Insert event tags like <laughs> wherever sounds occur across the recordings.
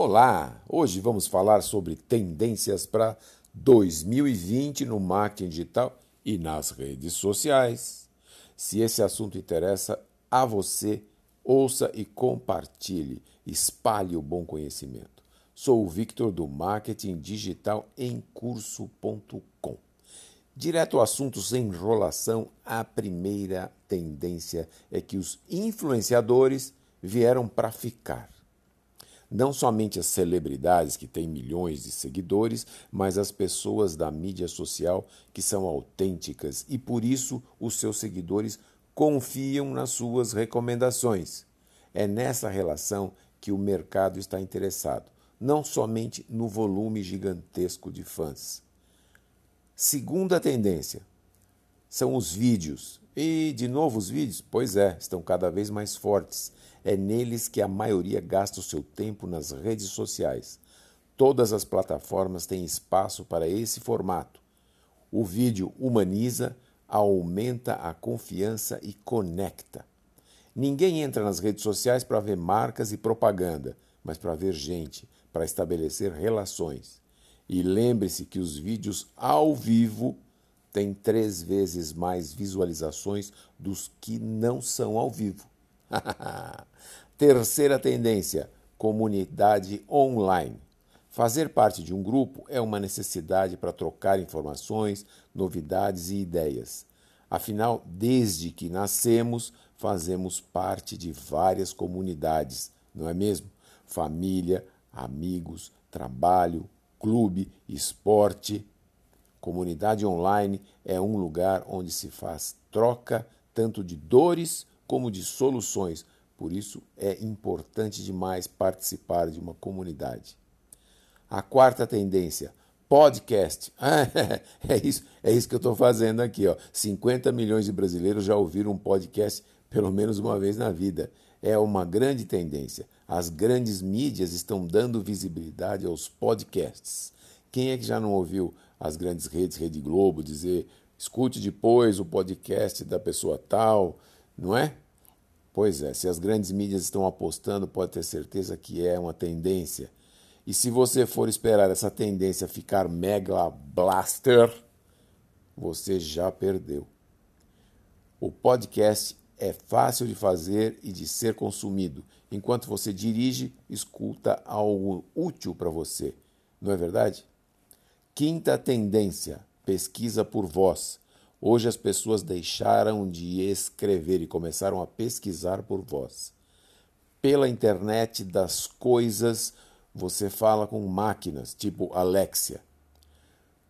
Olá! Hoje vamos falar sobre tendências para 2020 no marketing digital e nas redes sociais. Se esse assunto interessa a você, ouça e compartilhe, espalhe o bom conhecimento. Sou o Victor do Marketing Digital em curso.com. Direto ao assunto sem enrolação, a primeira tendência é que os influenciadores vieram para ficar não somente as celebridades que têm milhões de seguidores, mas as pessoas da mídia social que são autênticas e por isso os seus seguidores confiam nas suas recomendações. É nessa relação que o mercado está interessado, não somente no volume gigantesco de fãs. Segunda tendência são os vídeos. E de novo os vídeos? Pois é, estão cada vez mais fortes é neles que a maioria gasta o seu tempo nas redes sociais. Todas as plataformas têm espaço para esse formato. O vídeo humaniza, aumenta a confiança e conecta. Ninguém entra nas redes sociais para ver marcas e propaganda, mas para ver gente, para estabelecer relações. E lembre-se que os vídeos ao vivo têm três vezes mais visualizações dos que não são ao vivo. <laughs> Terceira tendência: comunidade online. Fazer parte de um grupo é uma necessidade para trocar informações, novidades e ideias. Afinal, desde que nascemos, fazemos parte de várias comunidades, não é mesmo? Família, amigos, trabalho, clube, esporte. Comunidade online é um lugar onde se faz troca tanto de dores como de soluções. Por isso é importante demais participar de uma comunidade. A quarta tendência, podcast. <laughs> é isso, é isso que eu estou fazendo aqui. Ó. 50 milhões de brasileiros já ouviram um podcast pelo menos uma vez na vida. É uma grande tendência. As grandes mídias estão dando visibilidade aos podcasts. Quem é que já não ouviu as grandes redes, Rede Globo, dizer escute depois o podcast da pessoa tal, não é? Pois é, se as grandes mídias estão apostando, pode ter certeza que é uma tendência. E se você for esperar essa tendência ficar mega blaster, você já perdeu. O podcast é fácil de fazer e de ser consumido. Enquanto você dirige, escuta algo útil para você. Não é verdade? Quinta tendência: pesquisa por voz. Hoje as pessoas deixaram de escrever e começaram a pesquisar por voz. Pela internet das coisas, você fala com máquinas, tipo Alexia.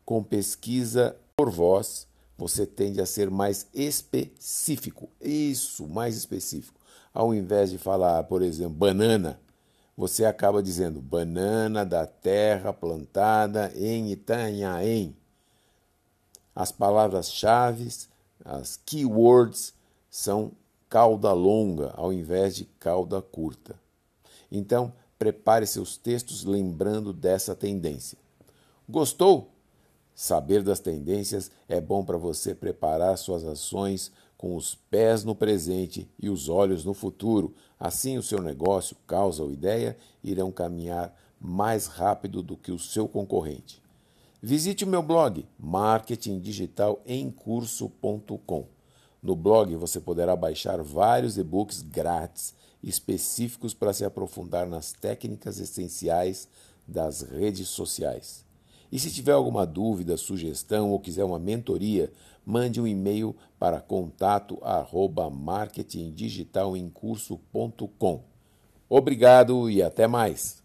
Com pesquisa por voz, você tende a ser mais específico. Isso, mais específico. Ao invés de falar, por exemplo, banana, você acaba dizendo banana da terra plantada em Itanhaém. As palavras-chave, as keywords, são cauda longa ao invés de cauda curta. Então, prepare seus textos lembrando dessa tendência. Gostou? Saber das tendências é bom para você preparar suas ações com os pés no presente e os olhos no futuro. Assim, o seu negócio, causa ou ideia irão caminhar mais rápido do que o seu concorrente. Visite o meu blog marketingdigitalemcurso.com. No blog você poderá baixar vários e-books grátis específicos para se aprofundar nas técnicas essenciais das redes sociais. E se tiver alguma dúvida, sugestão ou quiser uma mentoria, mande um e-mail para contato@marketingdigitalemcurso.com. Obrigado e até mais.